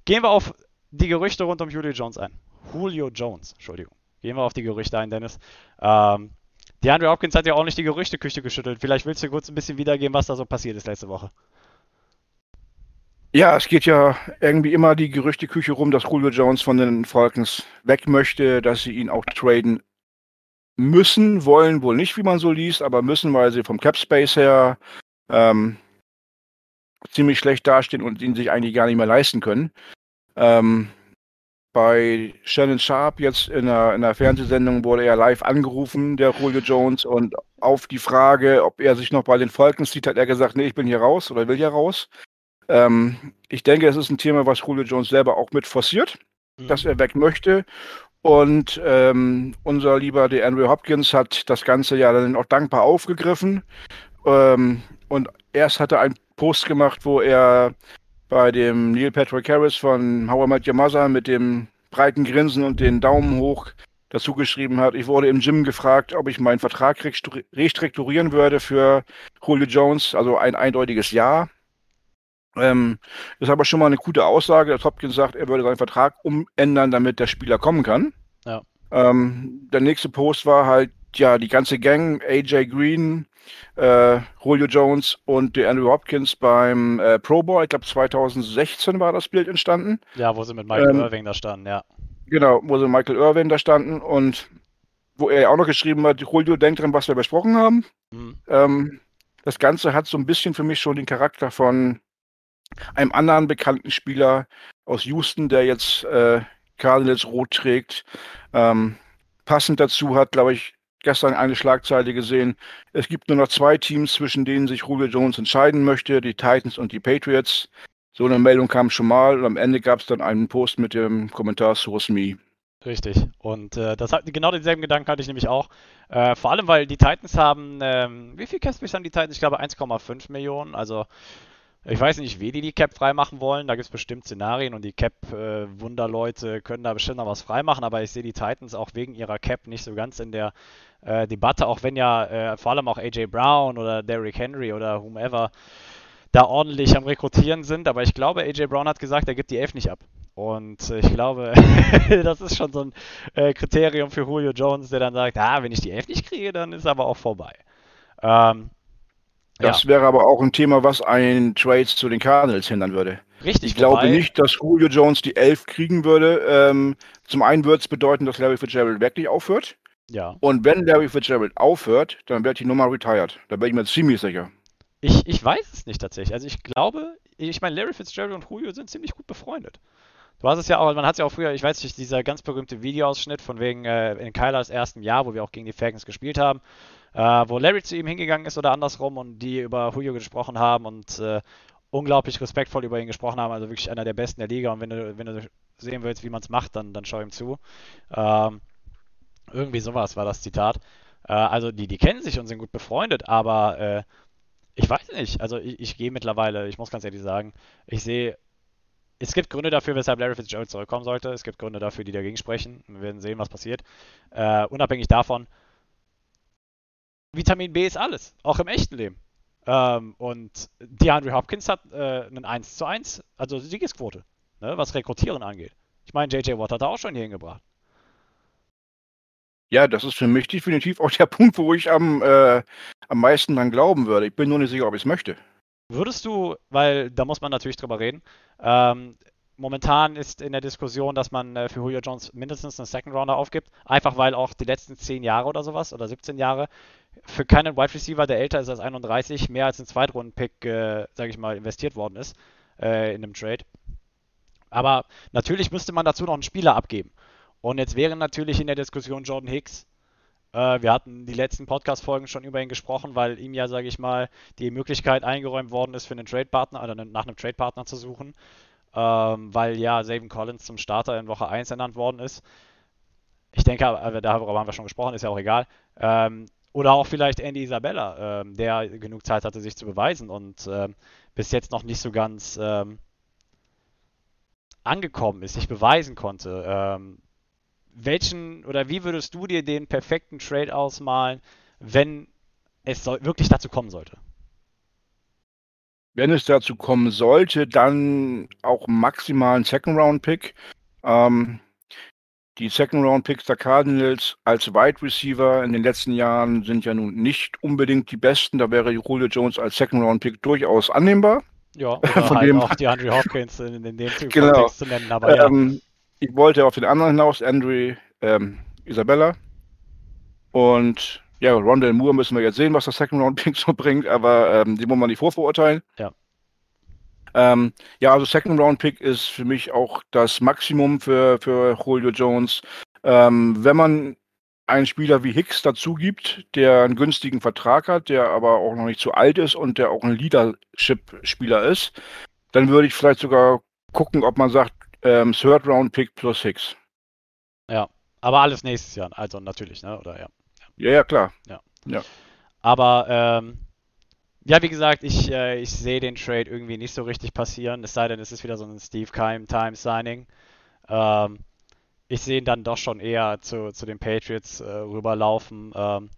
Gehen wir auf die Gerüchte rund um Julio Jones ein. Julio Jones, Entschuldigung. Gehen wir auf die Gerüchte ein, Dennis. Ähm, DeAndre Hopkins hat ja auch nicht die Gerüchteküche geschüttelt. Vielleicht willst du kurz ein bisschen wiedergeben, was da so passiert ist letzte Woche. Ja, es geht ja irgendwie immer die Gerüchteküche rum, dass Julio Jones von den Falcons weg möchte, dass sie ihn auch traden müssen, wollen wohl nicht, wie man so liest, aber müssen, weil sie vom Cap Space her ähm, ziemlich schlecht dastehen und ihn sich eigentlich gar nicht mehr leisten können. Ähm, bei Shannon Sharp jetzt in einer, in einer, Fernsehsendung wurde er live angerufen, der Julio Jones, und auf die Frage, ob er sich noch bei den Falcons sieht, hat er gesagt, nee, ich bin hier raus oder will hier raus. Ähm, ich denke, es ist ein Thema, was Julio Jones selber auch mit forciert, mhm. dass er weg möchte. Und ähm, unser lieber der Andrew Hopkins hat das Ganze ja dann auch dankbar aufgegriffen. Ähm, und erst hat er einen Post gemacht, wo er bei dem Neil Patrick Harris von How I Met Your Mother mit dem breiten Grinsen und den Daumen hoch dazu geschrieben hat, ich wurde im Gym gefragt, ob ich meinen Vertrag restrukturieren würde für Julio Jones, also ein eindeutiges Ja. Ähm, das ist aber schon mal eine gute Aussage, dass Hopkins sagt, er würde seinen Vertrag umändern, damit der Spieler kommen kann. Ja. Ähm, der nächste Post war halt, ja, die ganze Gang, AJ Green, äh, Julio Jones und der Andrew Hopkins beim äh, Pro Bowl. Ich glaube 2016 war das Bild entstanden. Ja, wo sie mit Michael ähm, Irving da standen, ja. Genau, wo sie mit Michael Irving da standen und wo er auch noch geschrieben hat, Julio denkt dran, was wir besprochen haben. Mhm. Ähm, das Ganze hat so ein bisschen für mich schon den Charakter von einem anderen bekannten Spieler aus Houston, der jetzt äh, Cardinals rot trägt. Ähm, passend dazu hat, glaube ich, gestern eine Schlagzeile gesehen. Es gibt nur noch zwei Teams, zwischen denen sich Julio Jones entscheiden möchte, die Titans und die Patriots. So eine Meldung kam schon mal und am Ende gab es dann einen Post mit dem Kommentar Source Me. Richtig. Und äh, das hat, genau denselben Gedanken hatte ich nämlich auch. Äh, vor allem, weil die Titans haben, ähm, wie viel Cap haben die Titans? Ich glaube 1,5 Millionen. Also ich weiß nicht, wie die die Cap freimachen wollen. Da gibt es bestimmt Szenarien und die Cap-Wunderleute äh, können da bestimmt noch was freimachen. Aber ich sehe die Titans auch wegen ihrer Cap nicht so ganz in der äh, Debatte, auch wenn ja äh, vor allem auch AJ Brown oder Derrick Henry oder whomever da ordentlich am Rekrutieren sind. Aber ich glaube, AJ Brown hat gesagt, er gibt die Elf nicht ab. Und ich glaube, das ist schon so ein äh, Kriterium für Julio Jones, der dann sagt, ah, wenn ich die Elf nicht kriege, dann ist aber auch vorbei. Ähm, das ja. wäre aber auch ein Thema, was einen Trade zu den Cardinals hindern würde. Richtig. Ich glaube nicht, dass Julio Jones die Elf kriegen würde. Ähm, zum einen würde es bedeuten, dass Larry Fitzgerald wirklich aufhört. Ja. Und wenn Larry Fitzgerald aufhört, dann wird die Nummer retired. Da bin ich mir ziemlich sicher. Ich, ich weiß es nicht tatsächlich. Also ich glaube, ich meine, Larry Fitzgerald und Julio sind ziemlich gut befreundet. Du hast es ja auch, man hat es ja auch früher, ich weiß nicht, dieser ganz berühmte Videoausschnitt von wegen äh, in Kylers ersten Jahr, wo wir auch gegen die Falcons gespielt haben, äh, wo Larry zu ihm hingegangen ist oder andersrum und die über Julio gesprochen haben und äh, unglaublich respektvoll über ihn gesprochen haben. Also wirklich einer der besten der Liga. Und wenn du, wenn du sehen willst, wie man es macht, dann, dann schau ihm zu. Ähm, irgendwie sowas war das Zitat. Äh, also die, die kennen sich und sind gut befreundet, aber äh, ich weiß nicht. Also ich, ich gehe mittlerweile, ich muss ganz ehrlich sagen, ich sehe es gibt Gründe dafür, weshalb Larry Fitzgerald zurückkommen sollte. Es gibt Gründe dafür, die dagegen sprechen. Wir werden sehen, was passiert. Äh, unabhängig davon, Vitamin B ist alles, auch im echten Leben. Ähm, und DeAndre Hopkins hat äh, einen 1 zu 1, also Siegesquote, ne, was Rekrutieren angeht. Ich meine, JJ Watt hat er auch schon hier hingebracht. Ja, das ist für mich definitiv auch der Punkt, wo ich am, äh, am meisten dran glauben würde. Ich bin nur nicht sicher, ob ich es möchte. Würdest du, weil da muss man natürlich drüber reden, ähm, momentan ist in der Diskussion, dass man äh, für Julio Jones mindestens einen Second Rounder aufgibt, einfach weil auch die letzten 10 Jahre oder sowas oder 17 Jahre für keinen Wide Receiver, der älter ist als 31, mehr als ein Zweitrunden-Pick, äh, sage ich mal, investiert worden ist. äh, in einem Trade. Aber natürlich müsste man dazu noch einen Spieler abgeben. Und jetzt wäre natürlich in der Diskussion Jordan Hicks. Äh, wir hatten die letzten Podcast-Folgen schon über ihn gesprochen, weil ihm ja, sage ich mal, die Möglichkeit eingeräumt worden ist, für einen Trade-Partner oder nach einem Trade-Partner zu suchen. Ähm, weil ja Savin Collins zum Starter in Woche 1 ernannt worden ist. Ich denke, aber darüber haben wir schon gesprochen, ist ja auch egal. Ähm, oder auch vielleicht Andy Isabella, ähm, der genug Zeit hatte, sich zu beweisen und ähm, bis jetzt noch nicht so ganz ähm, angekommen ist, sich beweisen konnte. Ähm, welchen oder wie würdest du dir den perfekten Trade ausmalen, wenn es so, wirklich dazu kommen sollte? Wenn es dazu kommen sollte, dann auch maximal ein Second-Round-Pick. Ähm, die Second-Round-Picks der Cardinals als Wide Receiver in den letzten Jahren sind ja nun nicht unbedingt die besten. Da wäre Julio Jones als Second-Round-Pick durchaus annehmbar. Ja, Von halt dem auch die Andrew Hopkins in, in dem genau. Kontext zu nennen. Aber ähm, ja. Ich wollte auf den anderen hinaus, Andrew ähm, Isabella. Und ja, Rondell Moore müssen wir jetzt sehen, was das Second-Round-Pick so bringt, aber ähm, die muss man nicht vorverurteilen. Ja. Ähm, ja, also Second Round Pick ist für mich auch das Maximum für, für Julio Jones. Ähm, wenn man einen Spieler wie Hicks dazu gibt, der einen günstigen Vertrag hat, der aber auch noch nicht zu alt ist und der auch ein Leadership-Spieler ist, dann würde ich vielleicht sogar gucken, ob man sagt, ähm, Third Round Pick plus Hicks. Ja, aber alles nächstes Jahr, also natürlich, ne? Oder ja. Ja, ja, klar. Ja. ja. Aber ähm, ja, wie gesagt, ich, äh, ich sehe den Trade irgendwie nicht so richtig passieren, es sei denn, es ist wieder so ein Steve Keim Time Signing. Ähm, ich sehe ihn dann doch schon eher zu, zu den Patriots äh, rüberlaufen. Ähm,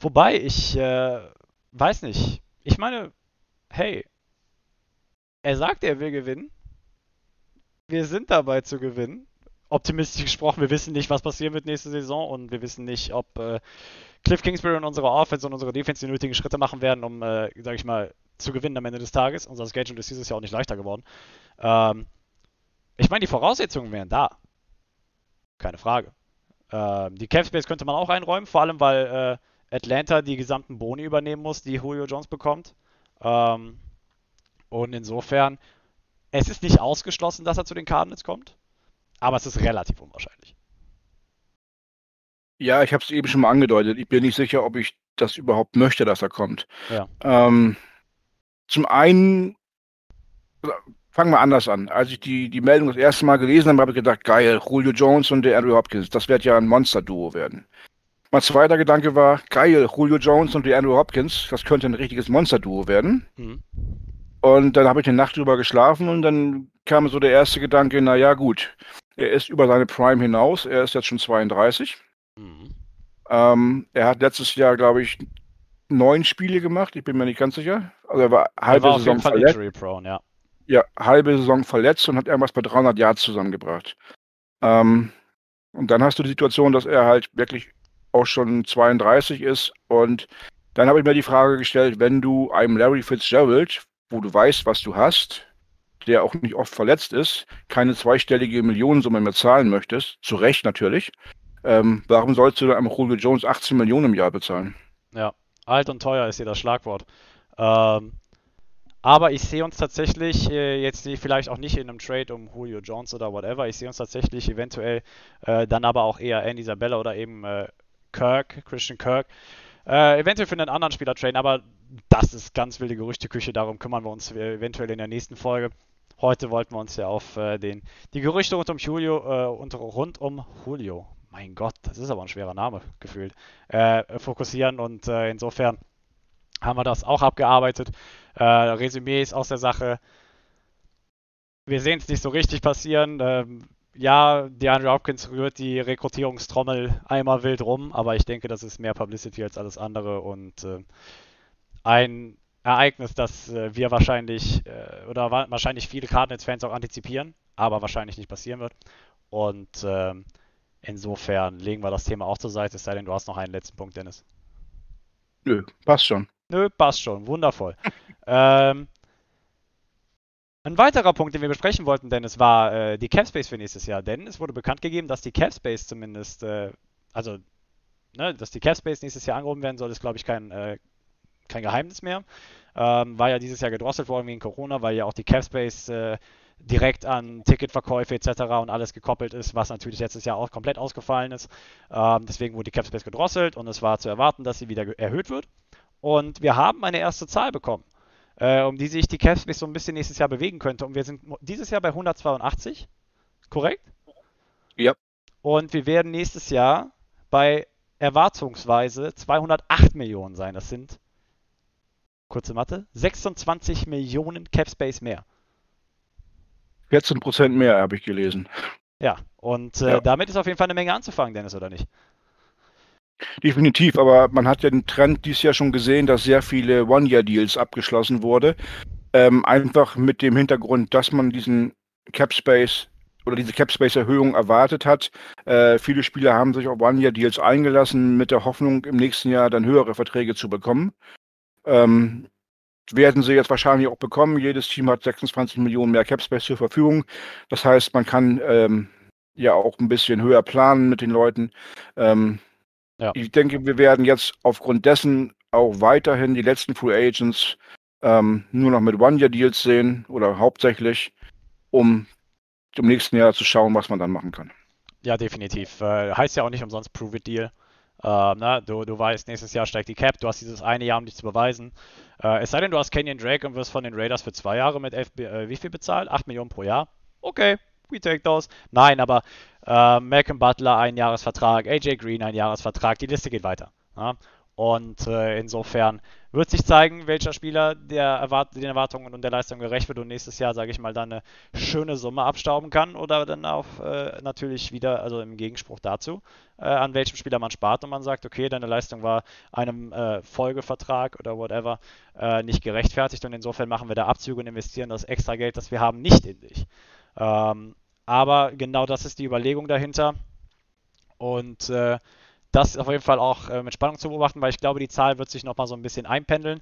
wobei, ich äh, weiß nicht. Ich meine, hey, er sagt, er will gewinnen. Wir sind dabei zu gewinnen. Optimistisch gesprochen, wir wissen nicht, was passieren wird nächste Saison und wir wissen nicht, ob äh, Cliff Kingsbury und unsere Offense und unsere Defense die nötigen Schritte machen werden, um, äh, sag ich mal, zu gewinnen am Ende des Tages. Unser Schedule ist dieses Jahr auch nicht leichter geworden. Ähm, ich meine, die Voraussetzungen wären da. Keine Frage. Ähm, die Cap Space könnte man auch einräumen, vor allem weil äh, Atlanta die gesamten Boni übernehmen muss, die Julio Jones bekommt. Ähm, und insofern, es ist nicht ausgeschlossen, dass er zu den Cardinals kommt, aber es ist relativ unwahrscheinlich. Ja, ich habe es eben schon mal angedeutet. Ich bin nicht sicher, ob ich das überhaupt möchte, dass er kommt. Ja. Ähm, zum einen, fangen wir anders an. Als ich die, die Meldung das erste Mal gelesen habe, habe ich gedacht, geil, Julio Jones und der Andrew Hopkins, das wird ja ein Monster-Duo werden. Mein zweiter Gedanke war, geil, Julio Jones und der Andrew Hopkins, das könnte ein richtiges Monster-Duo werden. Mhm. Und dann habe ich eine Nacht drüber geschlafen und dann kam so der erste Gedanke, naja gut, er ist über seine Prime hinaus, er ist jetzt schon 32. Mhm. Ähm, er hat letztes Jahr, glaube ich, neun Spiele gemacht. Ich bin mir nicht ganz sicher. Also er war halbe er war Saison verletzt. Prone, ja. ja. halbe Saison verletzt und hat irgendwas bei 300 Yards zusammengebracht. Ähm, und dann hast du die Situation, dass er halt wirklich auch schon 32 ist. Und dann habe ich mir die Frage gestellt, wenn du einem Larry Fitzgerald, wo du weißt, was du hast, der auch nicht oft verletzt ist, keine zweistellige Millionensumme mehr zahlen möchtest, zu Recht natürlich, ähm, warum sollst du einem Julio Jones 18 Millionen im Jahr bezahlen? Ja, alt und teuer ist hier das Schlagwort. Ähm, aber ich sehe uns tatsächlich äh, jetzt vielleicht auch nicht in einem Trade um Julio Jones oder whatever. Ich sehe uns tatsächlich eventuell äh, dann aber auch eher Andy Isabella oder eben äh, Kirk, Christian Kirk. Äh, eventuell für einen anderen Spieler traden, aber das ist ganz wilde Gerüchteküche. Darum kümmern wir uns eventuell in der nächsten Folge. Heute wollten wir uns ja auf äh, den, die Gerüchte rund um Julio äh, und rund um Julio, mein Gott, das ist aber ein schwerer Name gefühlt, äh, fokussieren und äh, insofern haben wir das auch abgearbeitet. Äh, Resümees aus der Sache. Wir sehen es nicht so richtig passieren. Ähm, ja, DeAndre Hopkins rührt die Rekrutierungstrommel einmal wild rum, aber ich denke, das ist mehr Publicity als alles andere und äh, ein Ereignis, das äh, wir wahrscheinlich äh, oder wahrscheinlich viele Cardinals-Fans auch antizipieren, aber wahrscheinlich nicht passieren wird. Und ähm, Insofern legen wir das Thema auch zur Seite, es sei denn, du hast noch einen letzten Punkt, Dennis. Nö, passt schon. Nö, passt schon. Wundervoll. ähm, ein weiterer Punkt, den wir besprechen wollten, Dennis, war äh, die Capspace für nächstes Jahr. Denn es wurde bekannt gegeben, dass die Capspace zumindest, äh, also, ne, dass die Capspace nächstes Jahr angehoben werden soll, ist, glaube ich, kein, äh, kein Geheimnis mehr. Ähm, war ja dieses Jahr gedrosselt worden wegen Corona, weil ja auch die Capspace äh, direkt an Ticketverkäufe etc. und alles gekoppelt ist, was natürlich letztes Jahr auch komplett ausgefallen ist. Ähm, deswegen wurde die Capspace gedrosselt und es war zu erwarten, dass sie wieder erhöht wird. Und wir haben eine erste Zahl bekommen, äh, um die sich die Capspace so ein bisschen nächstes Jahr bewegen könnte. Und wir sind dieses Jahr bei 182, korrekt? Ja. Und wir werden nächstes Jahr bei erwartungsweise 208 Millionen sein. Das sind, kurze Mathe, 26 Millionen Capspace mehr. 14 Prozent mehr, habe ich gelesen. Ja, und äh, ja. damit ist auf jeden Fall eine Menge anzufangen, Dennis, oder nicht? Definitiv, aber man hat ja den Trend dieses Jahr schon gesehen, dass sehr viele One-Year-Deals abgeschlossen wurde. Ähm, einfach mit dem Hintergrund, dass man diesen Cap Space oder diese Cap Space Erhöhung erwartet hat. Äh, viele Spieler haben sich auf One-Year-Deals eingelassen, mit der Hoffnung, im nächsten Jahr dann höhere Verträge zu bekommen. Ähm, werden sie jetzt wahrscheinlich auch bekommen. Jedes Team hat 26 Millionen mehr Capspace zur Verfügung. Das heißt, man kann ähm, ja auch ein bisschen höher planen mit den Leuten. Ähm, ja. Ich denke, wir werden jetzt aufgrund dessen auch weiterhin die letzten Free Agents ähm, nur noch mit One-Year-Deals sehen oder hauptsächlich, um im nächsten Jahr zu schauen, was man dann machen kann. Ja, definitiv. Äh, heißt ja auch nicht umsonst Prove-It-Deal. Äh, na, du, du weißt, nächstes Jahr steigt die Cap, du hast dieses eine Jahr, um dich zu beweisen. Äh, es sei denn, du hast Kenyon Drake und wirst von den Raiders für zwei Jahre mit elf, äh, wie viel bezahlt? 8 Millionen pro Jahr? Okay, we take those. Nein, aber äh, Malcolm Butler, ein Jahresvertrag, AJ Green, ein Jahresvertrag, die Liste geht weiter. Ja? Und äh, insofern wird sich zeigen, welcher Spieler der Erwart den Erwartungen und der Leistung gerecht wird und nächstes Jahr, sage ich mal, dann eine schöne Summe abstauben kann oder dann auch äh, natürlich wieder, also im Gegenspruch dazu, äh, an welchem Spieler man spart und man sagt, okay, deine Leistung war einem äh, Folgevertrag oder whatever äh, nicht gerechtfertigt und insofern machen wir da Abzüge und investieren das extra Geld, das wir haben, nicht in dich. Ähm, aber genau das ist die Überlegung dahinter und äh, das auf jeden Fall auch äh, mit Spannung zu beobachten, weil ich glaube, die Zahl wird sich noch mal so ein bisschen einpendeln.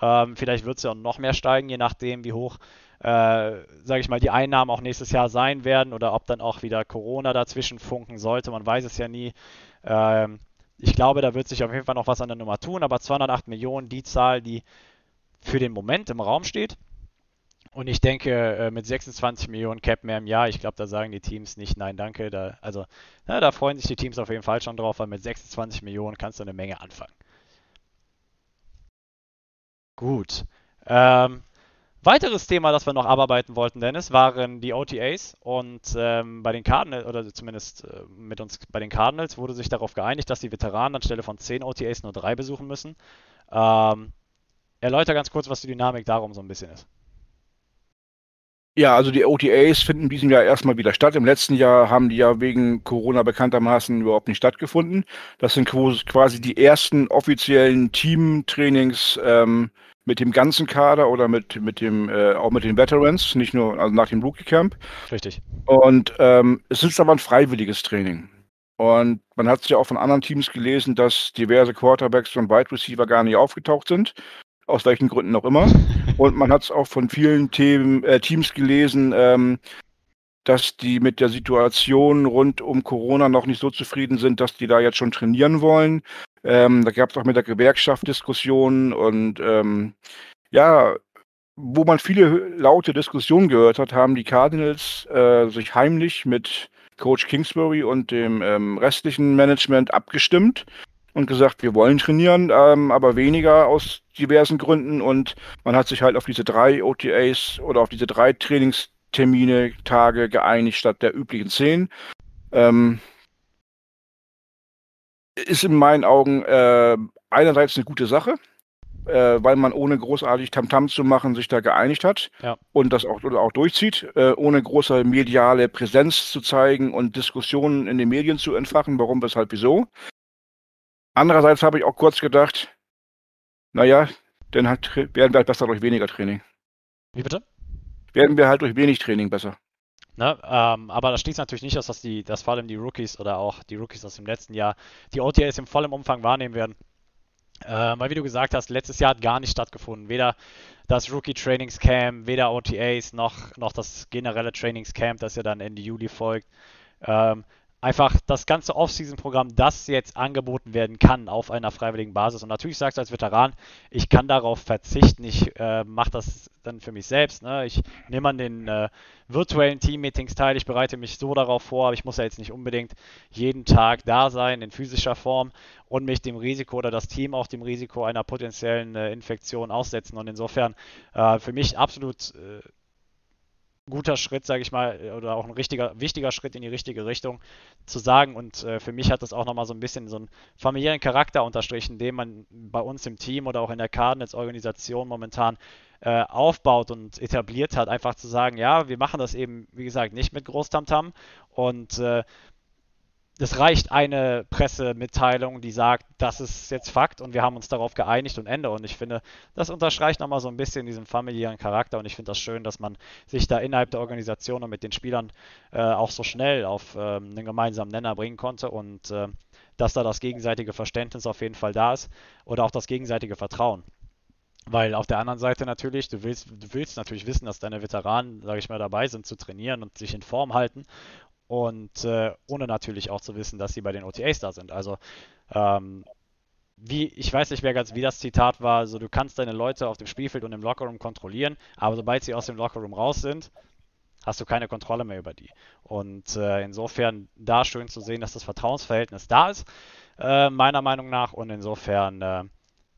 Ähm, vielleicht wird sie auch noch mehr steigen, je nachdem, wie hoch, äh, sage ich mal, die Einnahmen auch nächstes Jahr sein werden oder ob dann auch wieder Corona dazwischen funken sollte. Man weiß es ja nie. Ähm, ich glaube, da wird sich auf jeden Fall noch was an der Nummer tun, aber 208 Millionen, die Zahl, die für den Moment im Raum steht. Und ich denke, äh, mit 26 Millionen Cap mehr im Jahr, ich glaube, da sagen die Teams nicht nein, danke. Da, also, na, da freuen sich die Teams auf jeden Fall schon drauf, weil mit 26 Millionen kannst du eine Menge anfangen. Gut. Ähm, weiteres Thema, das wir noch abarbeiten wollten, Dennis, waren die OTAs. Und ähm, bei den Cardinals, oder zumindest äh, mit uns bei den Cardinals, wurde sich darauf geeinigt, dass die Veteranen anstelle von 10 OTAs nur drei besuchen müssen. Ähm, erläuter ganz kurz, was die Dynamik darum so ein bisschen ist. Ja, also die OTAs finden in diesem Jahr erstmal wieder statt. Im letzten Jahr haben die ja wegen Corona bekanntermaßen überhaupt nicht stattgefunden. Das sind quasi die ersten offiziellen Teamtrainings ähm, mit dem ganzen Kader oder mit, mit dem, äh, auch mit den Veterans, nicht nur also nach dem Rookie Camp. Richtig. Und ähm, es ist aber ein freiwilliges Training. Und man hat es ja auch von anderen Teams gelesen, dass diverse Quarterbacks und Wide Receiver gar nicht aufgetaucht sind aus welchen Gründen auch immer. Und man hat es auch von vielen Themen, äh, Teams gelesen, ähm, dass die mit der Situation rund um Corona noch nicht so zufrieden sind, dass die da jetzt schon trainieren wollen. Ähm, da gab es auch mit der Gewerkschaft Diskussionen und ähm, ja, wo man viele laute Diskussionen gehört hat, haben die Cardinals äh, sich heimlich mit Coach Kingsbury und dem ähm, restlichen Management abgestimmt und gesagt, wir wollen trainieren, ähm, aber weniger aus diversen Gründen. Und man hat sich halt auf diese drei OTAs oder auf diese drei Trainingstermine, Tage geeinigt statt der üblichen zehn. Ähm, ist in meinen Augen äh, einerseits eine gute Sache, äh, weil man ohne großartig Tamtam zu machen sich da geeinigt hat ja. und das auch, auch durchzieht, äh, ohne große mediale Präsenz zu zeigen und Diskussionen in den Medien zu entfachen, warum, weshalb, wieso. Andererseits habe ich auch kurz gedacht, naja, dann halt, werden wir halt besser durch weniger Training. Wie bitte? Werden wir halt durch wenig Training besser. Ne, ähm, aber das schließt natürlich nicht aus, dass, die, dass vor allem die Rookies oder auch die Rookies aus dem letzten Jahr die OTAs im vollen Umfang wahrnehmen werden. Äh, weil wie du gesagt hast, letztes Jahr hat gar nicht stattgefunden. Weder das Rookie Trainingscamp, weder OTAs noch, noch das generelle Trainingscamp, das ja dann Ende Juli folgt. Ähm, einfach das ganze Off-Season-Programm, das jetzt angeboten werden kann auf einer freiwilligen Basis. Und natürlich sagst du als Veteran, ich kann darauf verzichten, ich äh, mache das dann für mich selbst. Ne? Ich nehme an den äh, virtuellen Team-Meetings teil, ich bereite mich so darauf vor, aber ich muss ja jetzt nicht unbedingt jeden Tag da sein in physischer Form und mich dem Risiko oder das Team auch dem Risiko einer potenziellen äh, Infektion aussetzen. Und insofern äh, für mich absolut äh, guter Schritt, sage ich mal, oder auch ein richtiger, wichtiger Schritt in die richtige Richtung zu sagen. Und äh, für mich hat das auch nochmal so ein bisschen so einen familiären Charakter unterstrichen, den man bei uns im Team oder auch in der Cardinals-Organisation momentan äh, aufbaut und etabliert hat. Einfach zu sagen, ja, wir machen das eben, wie gesagt, nicht mit Großtamtam und äh, es reicht eine Pressemitteilung, die sagt, das ist jetzt Fakt und wir haben uns darauf geeinigt und Ende. Und ich finde, das unterstreicht nochmal so ein bisschen diesen familiären Charakter und ich finde das schön, dass man sich da innerhalb der Organisation und mit den Spielern äh, auch so schnell auf äh, einen gemeinsamen Nenner bringen konnte und äh, dass da das gegenseitige Verständnis auf jeden Fall da ist oder auch das gegenseitige Vertrauen. Weil auf der anderen Seite natürlich, du willst, du willst natürlich wissen, dass deine Veteranen, sage ich mal, dabei sind zu trainieren und sich in Form halten und äh, ohne natürlich auch zu wissen, dass sie bei den OTAs da sind. Also ähm, wie, ich weiß nicht mehr ganz, wie das Zitat war, also du kannst deine Leute auf dem Spielfeld und im Lockerroom kontrollieren, aber sobald sie aus dem Lockerroom raus sind, hast du keine Kontrolle mehr über die. Und äh, insofern da schön zu sehen, dass das Vertrauensverhältnis da ist, äh, meiner Meinung nach. Und insofern äh,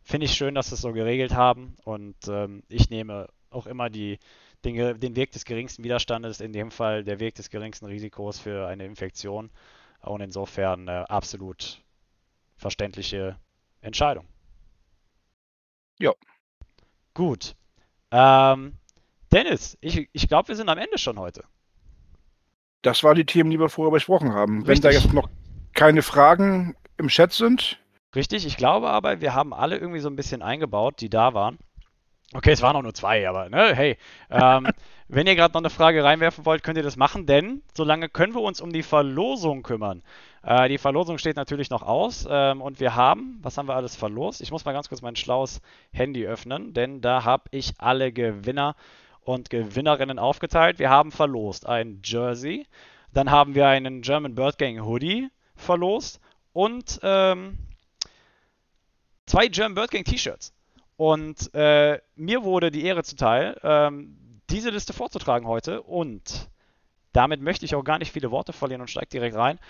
finde ich schön, dass sie es so geregelt haben. Und ähm, ich nehme auch immer die, den, den Weg des geringsten Widerstandes, in dem Fall der Weg des geringsten Risikos für eine Infektion. Und insofern äh, absolut verständliche Entscheidung. Ja. Gut. Ähm, Dennis, ich, ich glaube, wir sind am Ende schon heute. Das waren die Themen, die wir vorher besprochen haben. Richtig. Wenn da jetzt noch keine Fragen im Chat sind. Richtig, ich glaube aber, wir haben alle irgendwie so ein bisschen eingebaut, die da waren. Okay, es waren auch nur zwei, aber ne, hey, ähm, wenn ihr gerade noch eine Frage reinwerfen wollt, könnt ihr das machen, denn solange können wir uns um die Verlosung kümmern. Äh, die Verlosung steht natürlich noch aus ähm, und wir haben, was haben wir alles verlost? Ich muss mal ganz kurz mein schlaues Handy öffnen, denn da habe ich alle Gewinner und Gewinnerinnen aufgeteilt. Wir haben verlost ein Jersey, dann haben wir einen German Bird Gang Hoodie verlost und ähm, zwei German Bird Gang T-Shirts. Und äh, mir wurde die Ehre zuteil, ähm, diese Liste vorzutragen heute. Und damit möchte ich auch gar nicht viele Worte verlieren und steige direkt rein.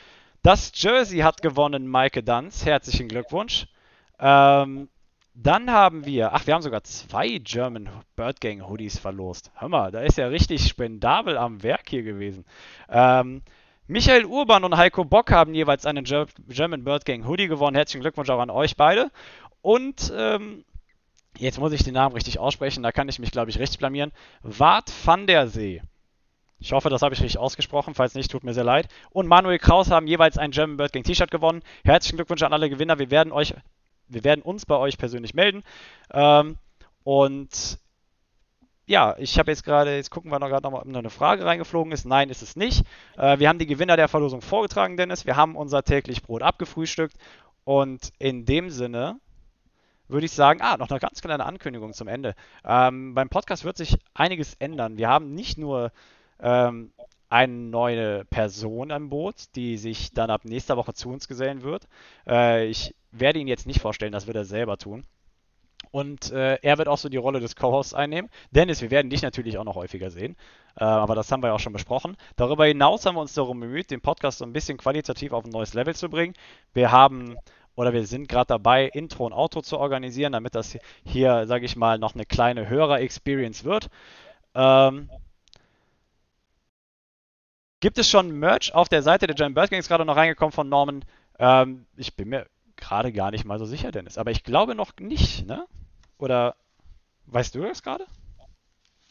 Das Jersey hat gewonnen Maike Danz. Herzlichen Glückwunsch. Ähm, dann haben wir, ach, wir haben sogar zwei German Bird Gang Hoodies verlost. Hör mal, da ist ja richtig spendabel am Werk hier gewesen. Ähm, Michael Urban und Heiko Bock haben jeweils einen German Bird Gang Hoodie gewonnen. Herzlichen Glückwunsch auch an euch beide. Und ähm, Jetzt muss ich den Namen richtig aussprechen, da kann ich mich, glaube ich, richtig blamieren. Wart van der See. Ich hoffe, das habe ich richtig ausgesprochen. Falls nicht, tut mir sehr leid. Und Manuel Kraus haben jeweils ein German Bird Gang T-Shirt gewonnen. Herzlichen Glückwunsch an alle Gewinner. Wir werden euch, wir werden uns bei euch persönlich melden. Ähm, und ja, ich habe jetzt gerade, jetzt gucken wir noch gerade noch, ob eine Frage reingeflogen ist. Nein, ist es nicht. Äh, wir haben die Gewinner der Verlosung vorgetragen, Dennis. Wir haben unser täglich Brot abgefrühstückt. Und in dem Sinne würde ich sagen, ah, noch eine ganz kleine Ankündigung zum Ende. Ähm, beim Podcast wird sich einiges ändern. Wir haben nicht nur ähm, eine neue Person am Boot, die sich dann ab nächster Woche zu uns gesellen wird. Äh, ich werde ihn jetzt nicht vorstellen, das wird er selber tun. Und äh, er wird auch so die Rolle des Co-Hosts einnehmen. Dennis, wir werden dich natürlich auch noch häufiger sehen. Äh, aber das haben wir ja auch schon besprochen. Darüber hinaus haben wir uns darum bemüht, den Podcast so ein bisschen qualitativ auf ein neues Level zu bringen. Wir haben oder wir sind gerade dabei, Intro und Outro zu organisieren, damit das hier, sage ich mal, noch eine kleine Hörer-Experience wird. Ähm, gibt es schon Merch auf der Seite der Giant Bird Gangs gerade noch reingekommen von Norman? Ähm, ich bin mir gerade gar nicht mal so sicher, Dennis. Aber ich glaube noch nicht, ne? Oder weißt du das gerade?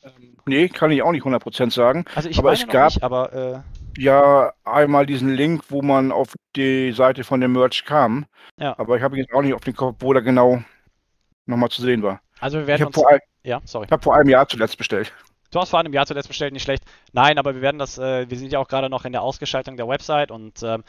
Ähm, nee, kann ich auch nicht 100% sagen. Also ich aber es gab, nicht, aber äh, ja einmal diesen Link, wo man auf die Seite von dem Merch kam. Ja. Aber ich habe jetzt auch nicht auf den Kopf, wo da genau nochmal zu sehen war. Also wir werden ich uns... Vor, ja, sorry. Ich habe vor einem Jahr zuletzt bestellt. Du hast vor einem Jahr zuletzt bestellt, nicht schlecht. Nein, aber wir werden das, äh, wir sind ja auch gerade noch in der Ausgestaltung der Website und äh,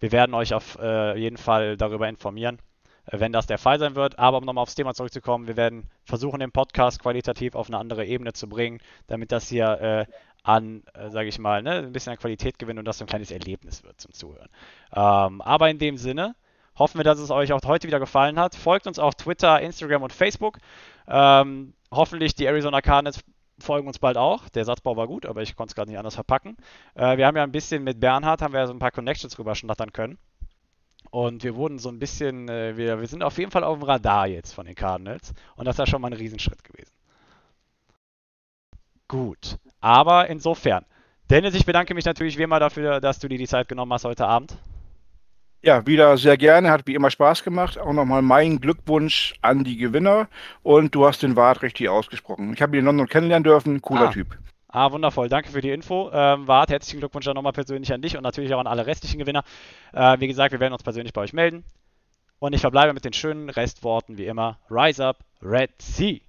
wir werden euch auf äh, jeden Fall darüber informieren, äh, wenn das der Fall sein wird. Aber um nochmal aufs Thema zurückzukommen, wir werden versuchen, den Podcast qualitativ auf eine andere Ebene zu bringen, damit das hier äh, an, äh, sage ich mal, ne, ein bisschen an Qualität gewinnen und das so ein kleines Erlebnis wird zum Zuhören. Ähm, aber in dem Sinne hoffen wir, dass es euch auch heute wieder gefallen hat. Folgt uns auf Twitter, Instagram und Facebook. Ähm, hoffentlich die Arizona Cardinals folgen uns bald auch. Der Satzbau war gut, aber ich konnte es gerade nicht anders verpacken. Äh, wir haben ja ein bisschen mit Bernhard, haben wir ja so ein paar Connections rüberschnattern können. Und wir wurden so ein bisschen, äh, wir, wir sind auf jeden Fall auf dem Radar jetzt von den Cardinals. Und das ist ja schon mal ein Riesenschritt gewesen. Gut. Aber insofern. Dennis, ich bedanke mich natürlich wie immer dafür, dass du dir die Zeit genommen hast heute Abend. Ja, wieder sehr gerne, hat wie immer Spaß gemacht. Auch nochmal mein Glückwunsch an die Gewinner und du hast den Wart richtig ausgesprochen. Ich habe ihn in London kennenlernen dürfen, cooler Ah. Typ. Ah, wundervoll. Danke für die Info. Ähm, Wart, herzlichen Glückwunsch dann nochmal persönlich an dich und natürlich auch an alle restlichen Gewinner. Äh, wie gesagt, wir werden uns persönlich bei euch melden. Und ich verbleibe mit den schönen Restworten wie immer. Rise up, Red Sea.